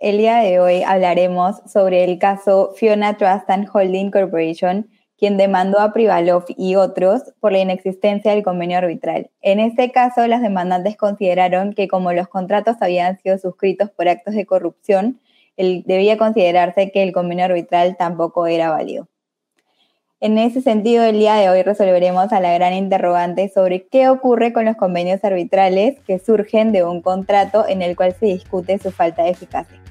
El día de hoy hablaremos sobre el caso Fiona Trust and Holding Corporation, quien demandó a Privalov y otros por la inexistencia del convenio arbitral. En este caso, las demandantes consideraron que como los contratos habían sido suscritos por actos de corrupción, debía considerarse que el convenio arbitral tampoco era válido. En ese sentido, el día de hoy resolveremos a la gran interrogante sobre qué ocurre con los convenios arbitrales que surgen de un contrato en el cual se discute su falta de eficacia.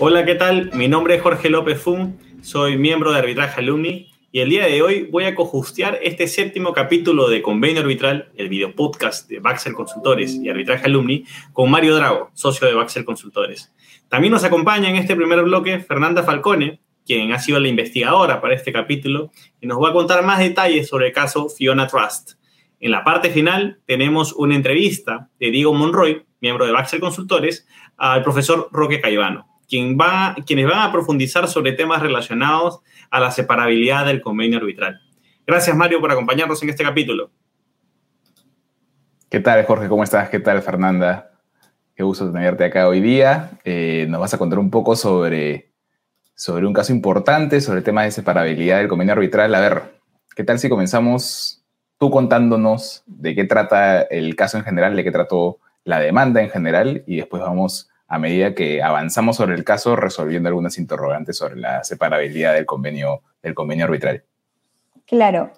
Hola, ¿qué tal? Mi nombre es Jorge López Fum, soy miembro de Arbitraje Alumni y el día de hoy voy a cojustear este séptimo capítulo de Convenio Arbitral, el video podcast de Baxel Consultores y Arbitraje Alumni, con Mario Drago, socio de Baxel Consultores. También nos acompaña en este primer bloque Fernanda Falcone, quien ha sido la investigadora para este capítulo y nos va a contar más detalles sobre el caso Fiona Trust. En la parte final tenemos una entrevista de Diego Monroy, miembro de Baxel Consultores, al profesor Roque Caivano quien va, quienes van a profundizar sobre temas relacionados a la separabilidad del convenio arbitral. Gracias, Mario, por acompañarnos en este capítulo. ¿Qué tal, Jorge? ¿Cómo estás? ¿Qué tal, Fernanda? Qué gusto tenerte acá hoy día. Eh, nos vas a contar un poco sobre, sobre un caso importante, sobre el tema de separabilidad del convenio arbitral. A ver, ¿qué tal si comenzamos tú contándonos de qué trata el caso en general, de qué trató la demanda en general y después vamos a medida que avanzamos sobre el caso, resolviendo algunas interrogantes sobre la separabilidad del convenio, del convenio arbitral. Claro.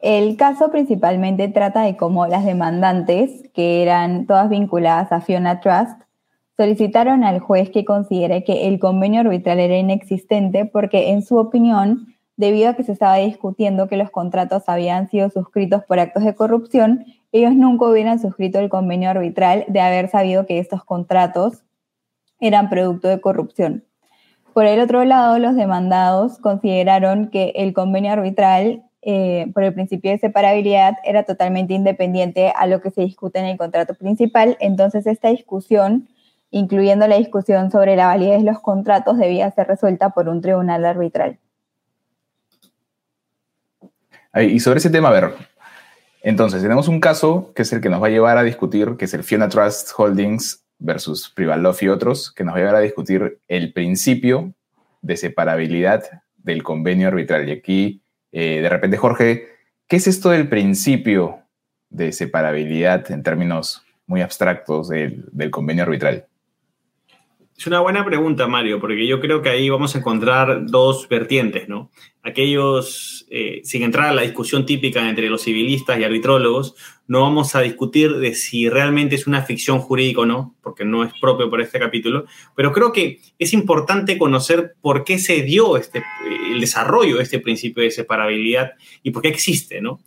El caso principalmente trata de cómo las demandantes, que eran todas vinculadas a Fiona Trust, solicitaron al juez que considere que el convenio arbitral era inexistente porque, en su opinión, debido a que se estaba discutiendo que los contratos habían sido suscritos por actos de corrupción, ellos nunca hubieran suscrito el convenio arbitral de haber sabido que estos contratos eran producto de corrupción. Por el otro lado, los demandados consideraron que el convenio arbitral, eh, por el principio de separabilidad, era totalmente independiente a lo que se discute en el contrato principal. Entonces, esta discusión, incluyendo la discusión sobre la validez de los contratos, debía ser resuelta por un tribunal arbitral. Y sobre ese tema, a ver, entonces tenemos un caso que es el que nos va a llevar a discutir, que es el Fiona Trust Holdings versus Privalov y otros, que nos va a llevar a discutir el principio de separabilidad del convenio arbitral. Y aquí, eh, de repente, Jorge, ¿qué es esto del principio de separabilidad en términos muy abstractos del, del convenio arbitral? Es una buena pregunta, Mario, porque yo creo que ahí vamos a encontrar dos vertientes, ¿no? Aquellos, eh, sin entrar a la discusión típica entre los civilistas y arbitrólogos, no vamos a discutir de si realmente es una ficción jurídica o no, porque no es propio por este capítulo, pero creo que es importante conocer por qué se dio este, el desarrollo de este principio de separabilidad y por qué existe, ¿no?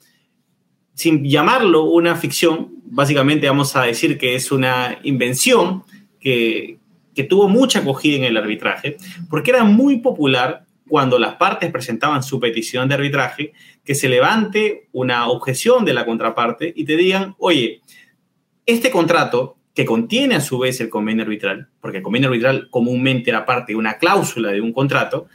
Sin llamarlo una ficción, básicamente vamos a decir que es una invención que, que tuvo mucha acogida en el arbitraje, porque era muy popular cuando las partes presentaban su petición de arbitraje, que se levante una objeción de la contraparte y te digan, oye, este contrato que contiene a su vez el convenio arbitral, porque el convenio arbitral comúnmente era parte de una cláusula de un contrato,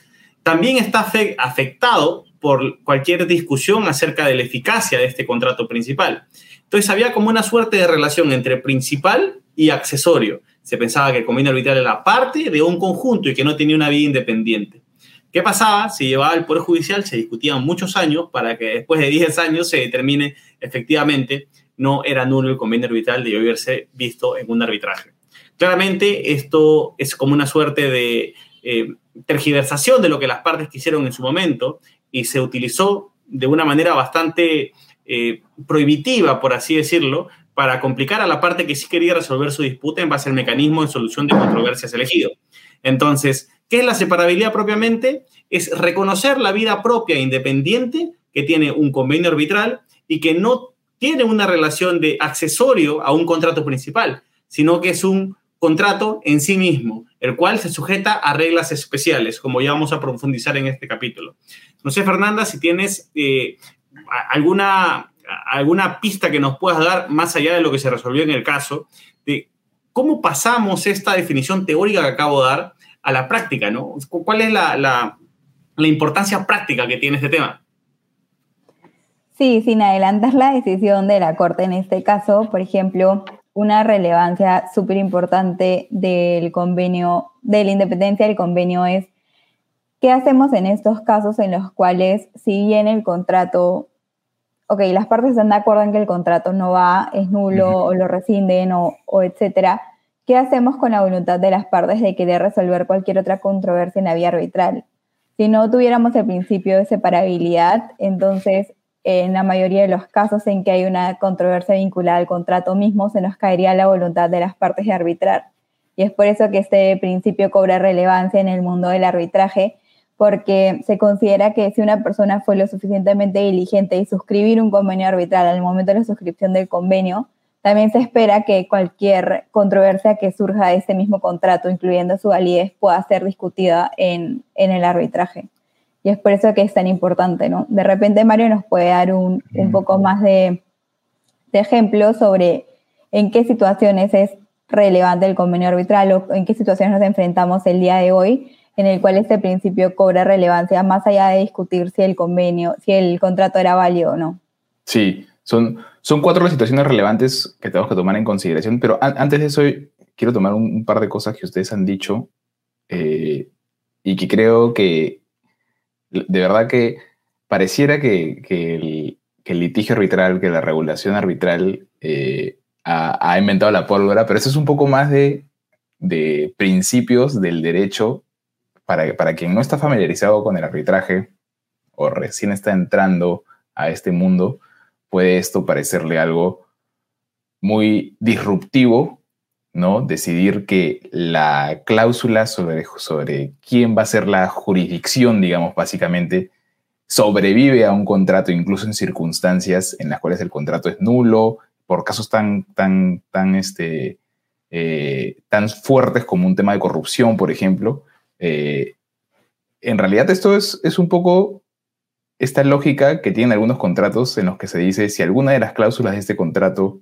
también está afectado por cualquier discusión acerca de la eficacia de este contrato principal. Entonces había como una suerte de relación entre principal y accesorio se pensaba que el convenio arbitral era parte de un conjunto y que no tenía una vida independiente. ¿Qué pasaba? Se llevaba al Poder Judicial, se discutían muchos años para que después de 10 años se determine efectivamente no era nulo el convenio arbitral de haberse visto en un arbitraje. Claramente esto es como una suerte de eh, tergiversación de lo que las partes quisieron en su momento y se utilizó de una manera bastante eh, prohibitiva, por así decirlo, para complicar a la parte que sí quería resolver su disputa en base al mecanismo de solución de controversias elegido. Entonces, ¿qué es la separabilidad propiamente? Es reconocer la vida propia e independiente que tiene un convenio arbitral y que no tiene una relación de accesorio a un contrato principal, sino que es un contrato en sí mismo, el cual se sujeta a reglas especiales, como ya vamos a profundizar en este capítulo. No sé, Fernanda, si tienes eh, alguna alguna pista que nos puedas dar, más allá de lo que se resolvió en el caso, de cómo pasamos esta definición teórica que acabo de dar a la práctica, ¿no? ¿Cuál es la, la importancia práctica que tiene este tema. Sí, sin adelantar la decisión de la Corte en este caso, por ejemplo, una relevancia súper importante del convenio, de la independencia del convenio es qué hacemos en estos casos en los cuales, si bien el contrato, ok, las partes están de acuerdo en que el contrato no va, es nulo o lo rescinden o, o etcétera, ¿qué hacemos con la voluntad de las partes de querer resolver cualquier otra controversia en la vía arbitral? Si no tuviéramos el principio de separabilidad, entonces en la mayoría de los casos en que hay una controversia vinculada al contrato mismo, se nos caería la voluntad de las partes de arbitrar. Y es por eso que este principio cobra relevancia en el mundo del arbitraje, porque se considera que si una persona fue lo suficientemente diligente y suscribir un convenio arbitral al momento de la suscripción del convenio, también se espera que cualquier controversia que surja de ese mismo contrato, incluyendo su validez, pueda ser discutida en, en el arbitraje. Y es por eso que es tan importante, ¿no? De repente Mario nos puede dar un, un poco más de, de ejemplos sobre en qué situaciones es relevante el convenio arbitral o en qué situaciones nos enfrentamos el día de hoy en el cual este principio cobra relevancia más allá de discutir si el convenio, si el contrato era válido o no. Sí, son, son cuatro situaciones relevantes que tenemos que tomar en consideración, pero antes de eso quiero tomar un, par de cosas que ustedes han dicho eh, y que creo que de verdad que pareciera que, el, litigio arbitral, que la regulación arbitral eh, ha, inventado la pólvora, pero eso es un poco más de, principios del derecho para, para quien no está familiarizado con el arbitraje o recién está entrando a este mundo, puede esto parecerle algo muy disruptivo ¿no? Decidir que la cláusula sobre, sobre quién va a ser la jurisdicción, digamos, básicamente, sobrevive a un contrato, incluso en circunstancias en las cuales el contrato es nulo, por casos tan, tan, tan, este, eh, tan fuertes como un tema de corrupción, por ejemplo. Eh, en realidad esto es, es un poco esta lógica que tienen algunos contratos en los que se dice si alguna de las cláusulas de este contrato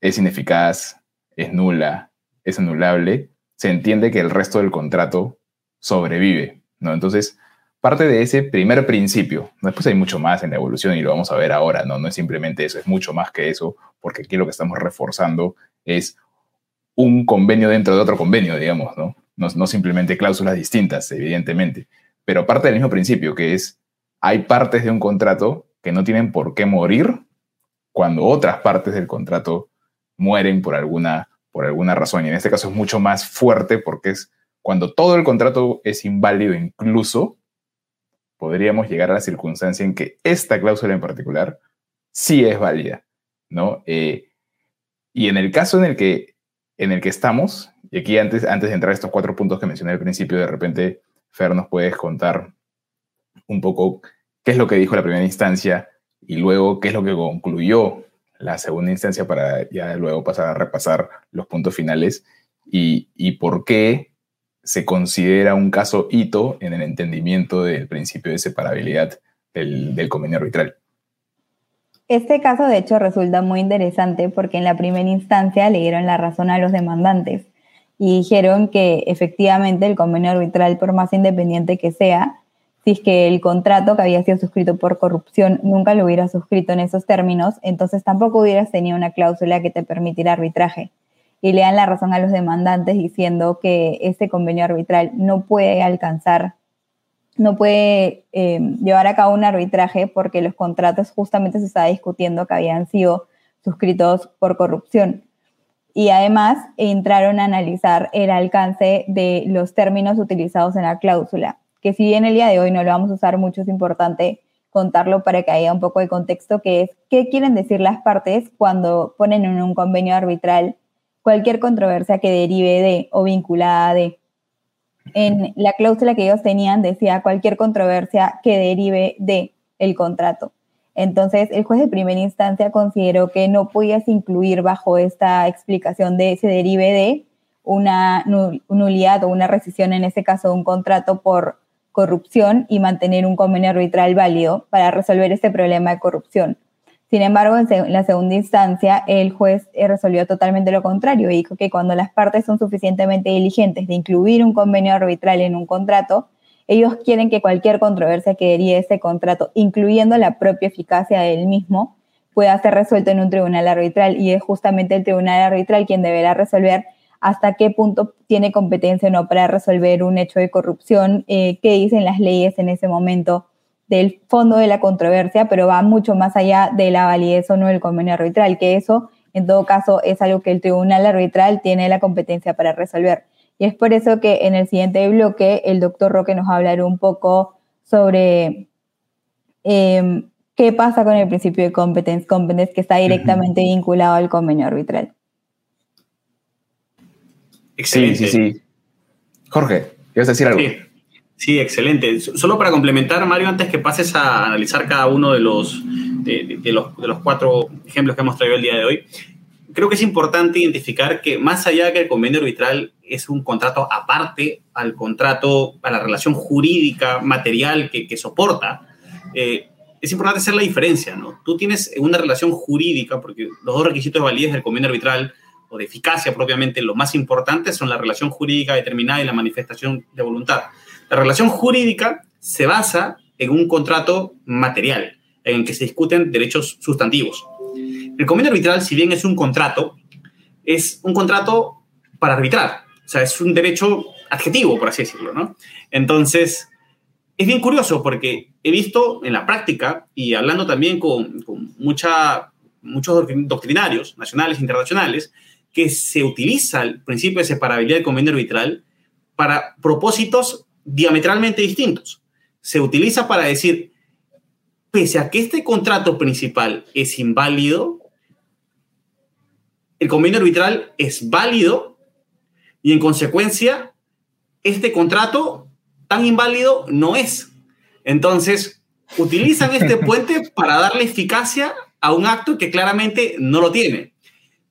es ineficaz, es nula, es anulable, se entiende que el resto del contrato sobrevive, ¿no? Entonces, parte de ese primer principio, después hay mucho más en la evolución y lo vamos a ver ahora, ¿no? No es simplemente eso, es mucho más que eso, porque aquí lo que estamos reforzando es un convenio dentro de otro convenio, digamos, ¿no? No, simplemente cláusulas distintas, evidentemente, pero parte del mismo principio, que es, hay partes de un contrato que no tienen por qué morir cuando otras partes del contrato mueren por alguna, por alguna razón. Y en este caso es mucho más fuerte porque es cuando todo el contrato es inválido incluso, podríamos llegar a la circunstancia en que esta cláusula en particular sí es válida, ¿no? Eh, y en el caso en el que, en el que estamos, y aquí antes, antes de entrar a estos cuatro puntos que mencioné al principio, de repente, Fer, nos puedes contar un poco qué es lo que dijo la primera instancia y luego qué es lo que concluyó la segunda instancia para ya luego pasar a repasar los puntos finales y, y por qué se considera un caso hito en el entendimiento del principio de separabilidad del, del convenio arbitral. Este caso, de hecho, resulta muy interesante porque en la primera instancia le dieron la razón a los demandantes y dijeron que efectivamente el convenio arbitral, por más independiente que sea, si es que el contrato que había sido suscrito por corrupción nunca lo hubiera suscrito en esos términos, entonces tampoco hubieras tenido una cláusula que te permitiera arbitraje. Y le dan la razón a los demandantes diciendo que ese convenio arbitral no puede alcanzar, no puede eh, llevar a cabo un arbitraje porque los contratos justamente se estaba discutiendo que habían sido suscritos por corrupción. Y además entraron a analizar el alcance de los términos utilizados en la cláusula que si bien el día de hoy no lo vamos a usar mucho, es importante contarlo para que haya un poco de contexto, que es qué quieren decir las partes cuando ponen en un convenio arbitral cualquier controversia que derive de o vinculada de. En la cláusula que ellos tenían decía cualquier controversia que derive de el contrato. Entonces, el juez de primera instancia consideró que no podías incluir bajo esta explicación de ese derive de una nulidad o una rescisión, en ese caso, de un contrato por corrupción y mantener un convenio arbitral válido para resolver este problema de corrupción. Sin embargo, en la segunda instancia, el juez eh, resolvió totalmente lo contrario y dijo que cuando las partes son suficientemente diligentes de incluir un convenio arbitral en un contrato, ellos quieren que cualquier controversia que derive ese contrato, incluyendo la propia eficacia del mismo, pueda ser resuelto en un tribunal arbitral. Y es justamente el tribunal arbitral quien deberá resolver hasta qué punto tiene competencia o no para resolver un hecho de corrupción, eh, qué dicen las leyes en ese momento del fondo de la controversia, pero va mucho más allá de la validez o no del convenio arbitral, que eso en todo caso es algo que el tribunal arbitral tiene la competencia para resolver. Y es por eso que en el siguiente bloque el doctor Roque nos hablará un poco sobre em, qué pasa con el principio de competence, competence que está directamente vinculado al convenio arbitral. Excelente. Sí, sí, sí. Jorge, ¿quieres decir algo? Sí. Excelente. Solo para complementar, Mario, antes que pases a analizar cada uno de los, de, los, de los cuatro ejemplos que hemos traído el día de hoy, creo que es importante identificar que más allá de que el convenio arbitral es un contrato aparte al contrato, a la relación jurídica, material que, soporta, eh, es importante hacer la diferencia, ¿no? Tú tienes una relación jurídica, porque los dos requisitos de del convenio arbitral o de eficacia propiamente, lo más importante son la relación jurídica determinada y la manifestación de voluntad. La relación jurídica se basa en un contrato material, en el que se discuten derechos sustantivos. El convenio arbitral, si bien es un contrato, es un contrato para arbitrar. O sea, es un derecho adjetivo, por así decirlo, ¿no? Entonces, es bien curioso porque he visto en la práctica y hablando también con, con mucha, muchos doctrinarios nacionales e internacionales, que se utiliza el principio de separabilidad del convenio arbitral para propósitos diametralmente distintos. Se utiliza para decir, pese a que este contrato principal es inválido, el convenio arbitral es válido y en consecuencia este contrato tan inválido no es. Entonces, utilizan este puente para darle eficacia a un acto que claramente no lo tiene.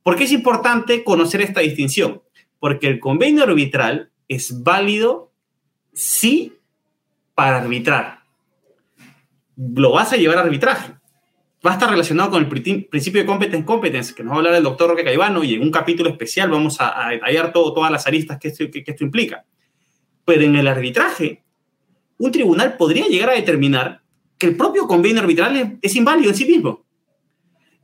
¿Por qué es importante conocer esta distinción? Porque el convenio arbitral es válido sí para arbitrar. Lo vas a llevar a arbitraje. Va a estar relacionado con el principio de competence competence, que nos va a hablar el doctor Roque Caivano, y en un capítulo especial vamos a, detallar todo, todas las aristas que esto, que esto implica. Pero en el arbitraje, un tribunal podría llegar a determinar que el propio convenio arbitral es, inválido en sí mismo.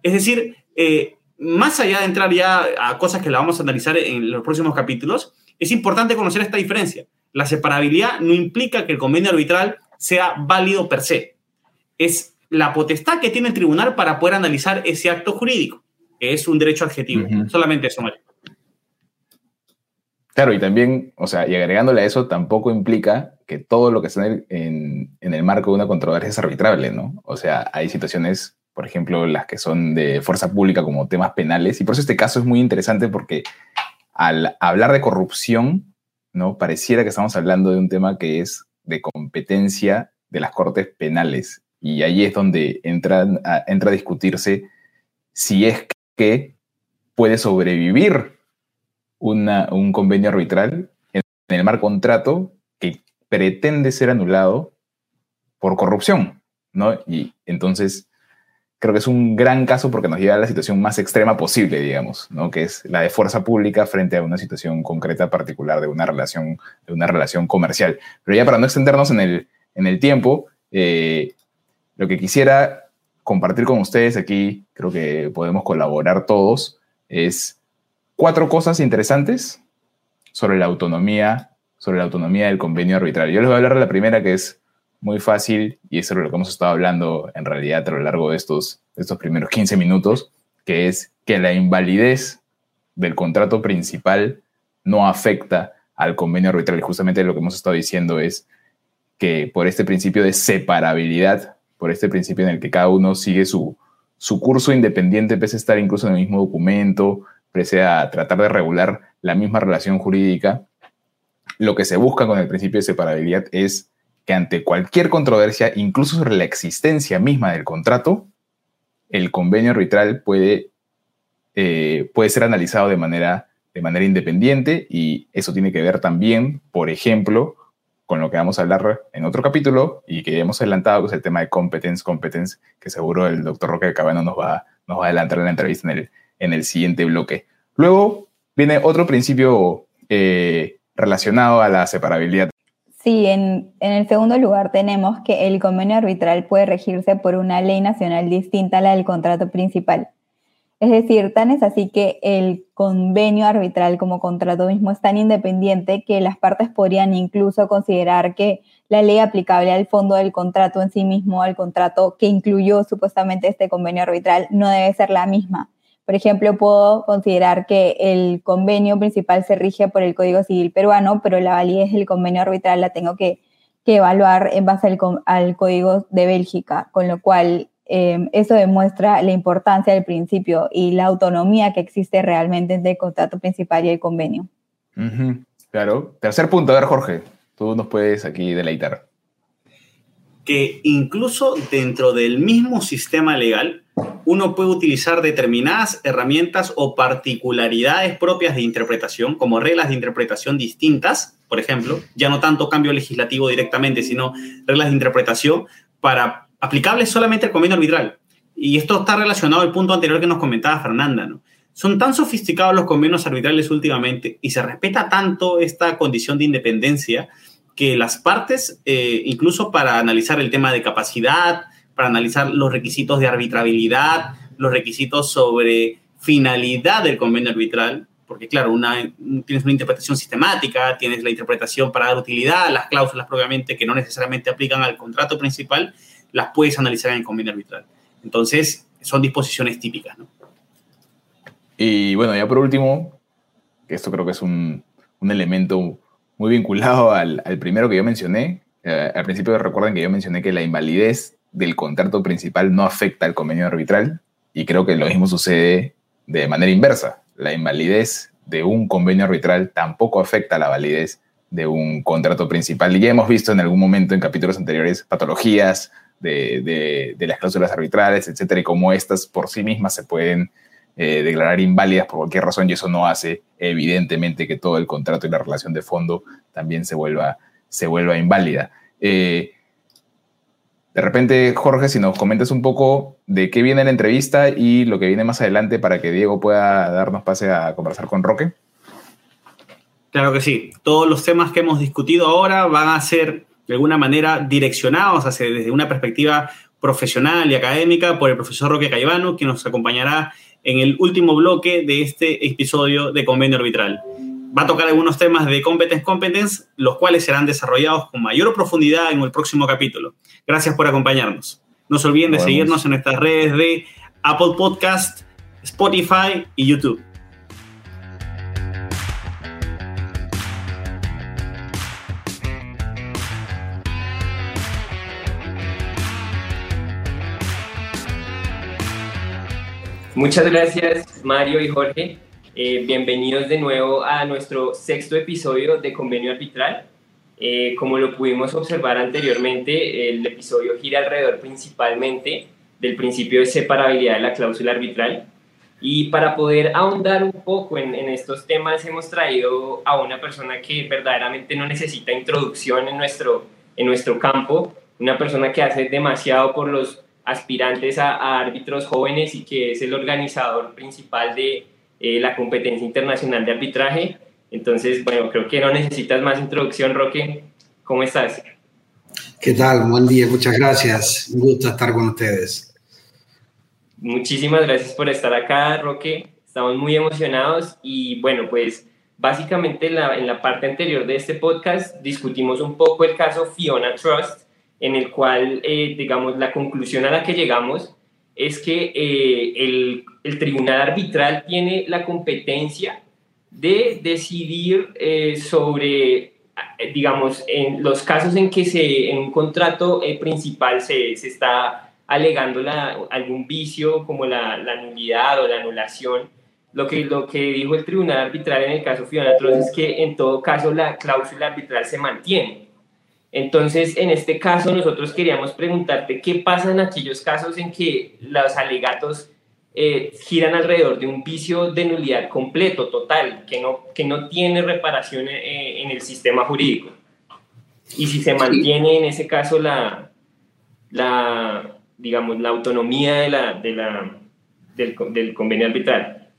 Es decir, eh, más allá de entrar ya a cosas que la vamos a analizar en los próximos capítulos, es importante conocer esta diferencia. La separabilidad no implica que el convenio arbitral sea válido per se. Es la potestad que tiene el tribunal para poder analizar ese acto jurídico, que es un derecho adjetivo. Solamente eso, Mario. Claro, y también, o sea, y agregándole a eso, tampoco implica que todo lo que está en el marco de una controversia es arbitrable, ¿no? O sea, hay situaciones por ejemplo, las que son de fuerza pública como temas penales. Y por eso este caso es muy interesante porque al hablar de corrupción, ¿no? Pareciera que estamos hablando de un tema que es de competencia de las cortes penales. Y ahí es donde entra a, entra a discutirse si es que puede sobrevivir un convenio arbitral en el mar contrato que pretende ser anulado por corrupción, ¿no? Y entonces creo que es un gran caso porque nos lleva a la situación más extrema posible, digamos, ¿no? que es la de fuerza pública frente a una situación concreta particular de una relación, de una relación comercial. Pero ya para no extendernos en el, en el tiempo, eh, lo que quisiera compartir con ustedes aquí, creo que podemos colaborar todos, es cuatro cosas interesantes sobre la autonomía, sobre la autonomía del convenio arbitral. Yo les voy a hablar de la primera, que es muy fácil, y eso es lo que hemos estado hablando en realidad a lo largo de estos, estos primeros 15 minutos, que es que la invalidez del contrato principal no afecta al convenio arbitral. Y justamente lo que hemos estado diciendo es que por este principio de separabilidad, por este principio en el que cada uno sigue su, su curso independiente, pese a estar incluso en el mismo documento, pese a tratar de regular la misma relación jurídica, lo que se busca con el principio de separabilidad es que ante cualquier controversia, incluso sobre la existencia misma del contrato, el convenio arbitral puede, eh, puede ser analizado de manera, de manera independiente y eso tiene que ver también, por ejemplo, con lo que vamos a hablar en otro capítulo y que hemos adelantado, que es el tema de competence, competence, que seguro el doctor Roque de Cabano nos va, nos va a adelantar en la entrevista en el, en el siguiente bloque. Luego viene otro principio eh, relacionado a la separabilidad Sí, en, el segundo lugar tenemos que el convenio arbitral puede regirse por una ley nacional distinta a la del contrato principal. Es decir, tan es así que el convenio arbitral como contrato mismo es tan independiente que las partes podrían incluso considerar que la ley aplicable al fondo del contrato en sí mismo, al contrato que incluyó supuestamente este convenio arbitral, no debe ser la misma. Por ejemplo, puedo considerar que el convenio principal se rige por el Código Civil peruano, pero la validez del convenio arbitral la tengo que, evaluar en base al, Código de Bélgica, con lo cual em, eso demuestra la importancia del principio y la autonomía que existe realmente entre el contrato principal y el convenio. Claro. Tercer punto, a ver, Jorge, tú nos puedes aquí deleitar. Que incluso dentro del mismo sistema legal, uno puede utilizar determinadas herramientas o particularidades propias de interpretación, como reglas de interpretación distintas, por ejemplo, ya no tanto cambio legislativo directamente, sino reglas de interpretación para aplicables solamente al convenio arbitral. Y esto está relacionado al punto anterior que nos comentaba Fernanda, ¿no? Son tan sofisticados los convenios arbitrales últimamente y se respeta tanto esta condición de independencia que las partes, eh, incluso para analizar el tema de capacidad, para analizar los requisitos de arbitrabilidad, los requisitos sobre finalidad del convenio arbitral, porque claro, una, tienes una interpretación sistemática, tienes la interpretación para dar utilidad, las cláusulas propiamente que no necesariamente aplican al contrato principal, las puedes analizar en el convenio arbitral. Entonces, son disposiciones típicas. Y bueno, ya por último, que esto creo que es un, un elemento muy vinculado al, primero que yo mencioné. Eh, al principio recuerden que yo mencioné que la invalidez del contrato principal no afecta al convenio arbitral y creo que lo mismo sucede de manera inversa. La invalidez de un convenio arbitral tampoco afecta a la validez de un contrato principal. Y ya hemos visto en algún momento en capítulos anteriores patologías de, las cláusulas arbitrales, etcétera, y cómo estas por sí mismas se pueden eh, declarar inválidas por cualquier razón, y eso no hace evidentemente que todo el contrato y la relación de fondo también se vuelva, se vuelva inválida. Eh, de repente, Jorge, si nos comentas un poco de qué viene la entrevista y lo que viene más adelante para que Diego pueda darnos pase a conversar con Roque. Claro que sí. Todos los temas que hemos discutido ahora van a ser de alguna manera direccionados hacia, desde una perspectiva profesional y académica por el profesor Roque Caivano, que nos acompañará en el último bloque de este episodio de Convenio Arbitral va a tocar algunos temas de competence competence, los cuales serán desarrollados con mayor profundidad en el próximo capítulo. Gracias por acompañarnos. No se olviden de seguirnos en nuestras redes de Apple Podcast, Spotify y YouTube. Muchas gracias Mario y Jorge eh, bienvenidos de nuevo a nuestro sexto episodio de Convenio Arbitral. Eh, como lo pudimos observar anteriormente, el episodio gira alrededor principalmente del principio de separabilidad de la cláusula arbitral. Y para poder ahondar un poco en, en estos temas, hemos traído a una persona que verdaderamente no necesita introducción en nuestro, en nuestro campo, una persona que hace demasiado por los aspirantes a, a árbitros jóvenes y que es el organizador principal de eh, la competencia internacional de arbitraje. Entonces, bueno, creo que no necesitas más introducción, Roque. ¿Cómo estás? ¿Qué tal? Buen día, muchas gracias. Un gusto estar con ustedes. Muchísimas gracias por estar acá, Roque. Estamos muy emocionados y bueno, pues básicamente la, en la parte anterior de este podcast discutimos un poco el caso Fiona Trust, en el cual, eh, digamos, la conclusión a la que llegamos es que eh, el, el, tribunal arbitral tiene la competencia de decidir eh, sobre, eh, digamos, en los casos en que se, en un contrato principal se, se, está alegando la, algún vicio como la, la, nulidad o la anulación. Lo que, lo que dijo el tribunal arbitral en el caso Fiona es que en todo caso la cláusula arbitral se mantiene. Entonces, en este caso, nosotros queríamos preguntarte qué pasa en aquellos casos en que los alegatos eh, giran alrededor de un vicio de nulidad completo, total, que no, que no tiene reparación eh, en el sistema jurídico. Y si se mantiene en ese caso la, la digamos, la autonomía de la, de la, del, del convenio arbitral.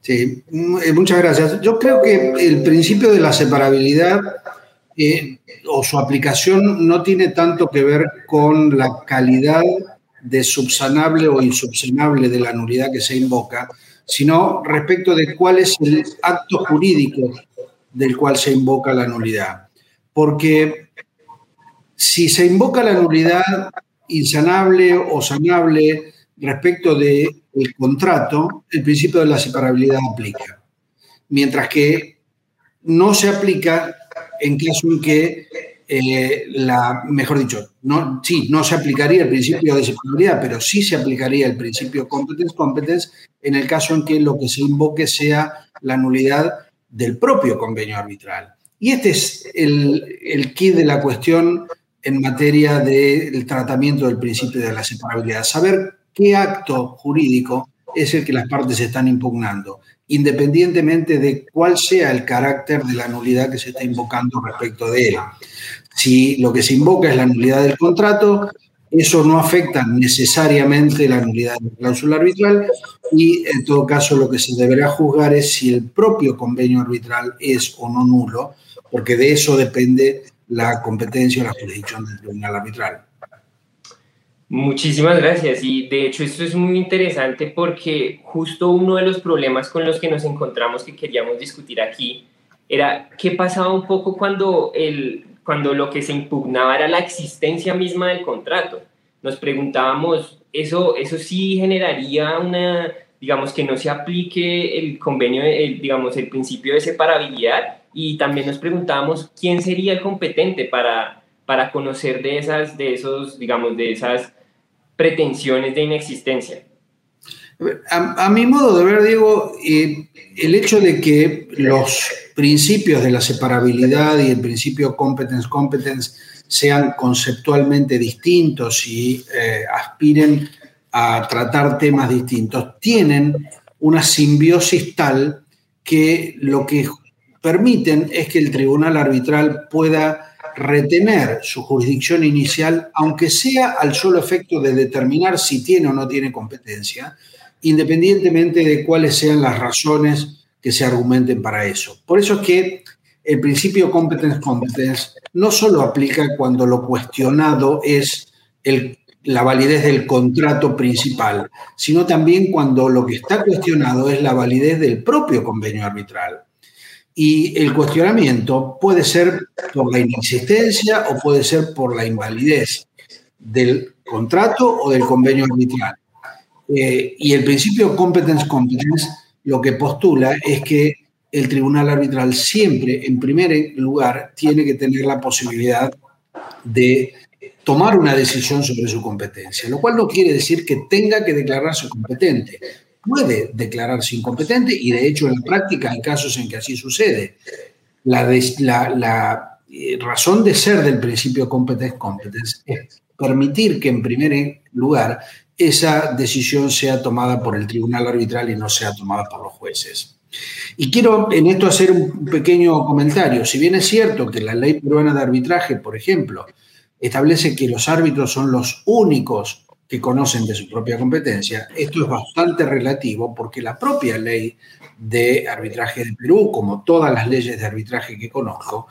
Sí, mm, eh, muchas gracias. Yo creo que el principio de la separabilidad o su aplicación no tiene tanto que ver con la calidad de subsanable o insubsanable de la nulidad que se invoca, sino respecto de cuál es el acto jurídico del cual se invoca la nulidad. Porque si se invoca la nulidad insanable o sanable respecto del contrato, el principio de la separabilidad aplica. Mientras que no se aplica en caso en que eh, la, mejor dicho, no, sí, no se aplicaría el principio de separabilidad, pero sí se aplicaría el principio competence-competence en el caso en que lo que se invoque sea la nulidad del propio convenio arbitral. Y este es el, el key de la cuestión en materia del tratamiento del principio de la separabilidad. Saber qué acto jurídico es el que las partes están impugnando, independientemente de cuál sea el carácter de la nulidad que se está invocando respecto de él. Si lo que se invoca es la nulidad del contrato, eso no afecta necesariamente la nulidad de la cláusula arbitral y en todo caso lo que se deberá juzgar es si el propio convenio arbitral es o no nulo, porque de eso depende la competencia o la jurisdicción del tribunal arbitral. Muchísimas gracias. Y de hecho esto es muy interesante porque justo uno de los problemas con los que nos encontramos que queríamos discutir aquí era qué pasaba un poco cuando el, cuando lo que se impugnaba era la existencia misma del contrato. Nos preguntábamos, ¿eso, eso sí generaría una, digamos, que no se aplique el convenio, digamos, el principio de separabilidad? Y también nos preguntábamos, ¿quién sería el competente para, para conocer de esas, de esos, digamos, de esas pretensiones de inexistencia? A, mi modo de ver, Diego, eh, el hecho de que los principios de la separabilidad y el principio competence-competence sean conceptualmente distintos y eh, aspiren a tratar temas distintos, tienen una simbiosis tal que lo que permiten es que el tribunal arbitral pueda retener su jurisdicción inicial, aunque sea al solo efecto de determinar si tiene o no tiene competencia, independientemente de cuáles sean las razones que se argumenten para eso. Por eso es que el principio competence-competence no solo aplica cuando lo cuestionado es la validez del contrato principal, sino también cuando lo que está cuestionado es la validez del propio convenio arbitral. Y el cuestionamiento puede ser por la inexistencia o puede ser por la invalidez del contrato o del convenio arbitral. Eh, y el principio competence-competence lo que postula es que el tribunal arbitral siempre, en primer lugar, tiene que tener la posibilidad de tomar una decisión sobre su competencia, lo cual no quiere decir que tenga que declararse competente. Puede declararse incompetente y de hecho en la práctica hay casos en que así sucede. La, la eh, razón de ser del principio competence-competence es permitir que en primer lugar esa decisión sea tomada por el tribunal arbitral y no sea tomada por los jueces. Y quiero en esto hacer un pequeño comentario. Si bien es cierto que la ley peruana de arbitraje, por ejemplo, establece que los árbitros son los únicos que conocen de su propia competencia, esto es bastante relativo porque la propia ley de arbitraje de Perú, como todas las leyes de arbitraje que conozco,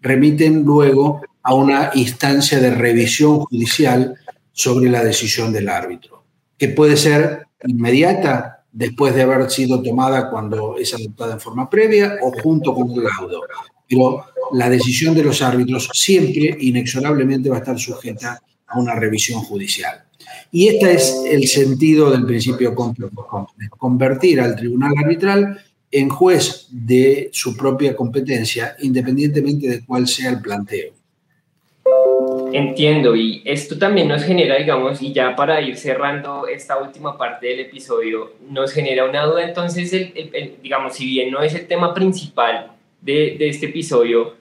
remiten luego a una instancia de revisión judicial sobre la decisión del árbitro, que puede ser inmediata después de haber sido tomada cuando es adoptada en forma previa o junto con el laudo. Pero la decisión de los árbitros siempre, inexorablemente, va a estar sujeta a una revisión judicial. Y este es el sentido del principio convertir al tribunal arbitral en juez de su propia competencia, independientemente de cuál sea el planteo. Entiendo, y esto también nos genera, digamos, y ya para ir cerrando esta última parte del episodio, nos genera una duda, entonces, digamos, si bien no es el tema principal de, de este episodio,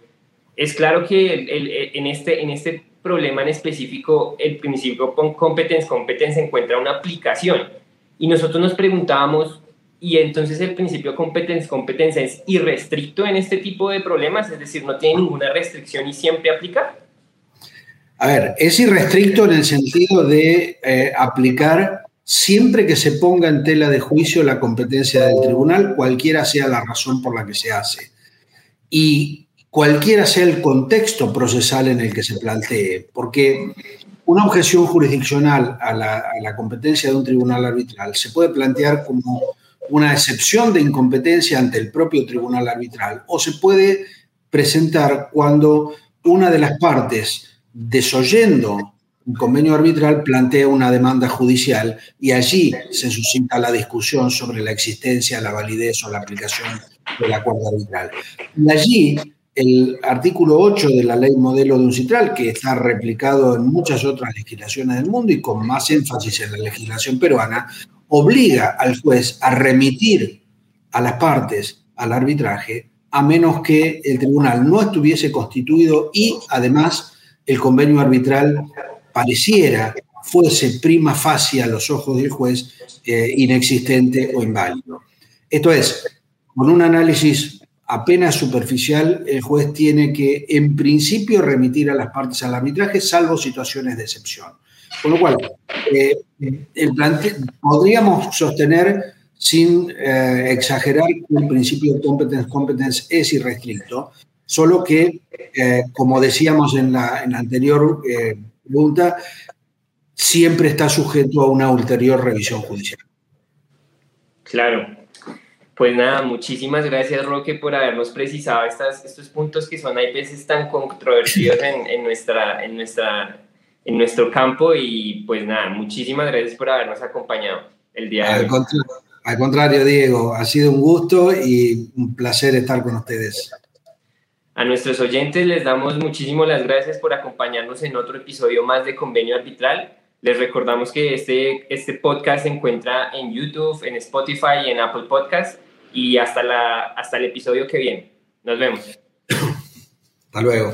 es claro que en, este, en este problema en específico, el principio competence competence encuentra una aplicación, y nosotros nos preguntábamos, y entonces el principio competence competencia es irrestricto en este tipo de problemas, es decir, no tiene ninguna restricción y siempre aplica. A ver, es irrestricto en el sentido de eh, aplicar siempre que se ponga en tela de juicio la competencia del tribunal, cualquiera sea la razón por la que se hace. Y cualquiera sea el contexto procesal en el que se plantee, porque una objeción jurisdiccional a la, competencia de un tribunal arbitral se puede plantear como una excepción de incompetencia ante el propio tribunal arbitral o se puede presentar cuando una de las partes, desoyendo un convenio arbitral, plantea una demanda judicial y allí se suscita la discusión sobre la existencia, la validez o la aplicación del acuerdo arbitral. Y allí el artículo 8 de la ley modelo de un citral, que está replicado en muchas otras legislaciones del mundo y con más énfasis en la legislación peruana, obliga al juez a remitir a las partes al arbitraje a menos que el tribunal no estuviese constituido y además el convenio arbitral pareciera fuese prima facie a los ojos del juez eh, inexistente o inválido. Esto es, con un análisis apenas superficial, el juez tiene que, en principio, remitir a las partes al arbitraje, salvo situaciones de excepción. Con lo cual, eh, podríamos sostener, sin eh, exagerar, que el principio de competence es irrestricto, solo que, eh, como decíamos en la, en la anterior pregunta, siempre está sujeto a una ulterior revisión judicial. Claro, pues nada, muchísimas gracias Roque por habernos precisado estas, estos puntos que son a veces tan controvertidos en, en, nuestra, en, nuestra, en nuestro campo y pues nada, muchísimas gracias por habernos acompañado el día de hoy. al contrario, Diego, ha sido un gusto y un placer estar con ustedes. A nuestros oyentes les damos muchísimas las gracias por acompañarnos en otro episodio más de Convenio Arbitral. Les recordamos que este, este podcast se encuentra en YouTube, en Spotify y en Apple Podcast. Y hasta, la, hasta el episodio que viene. Nos vemos. Hasta luego.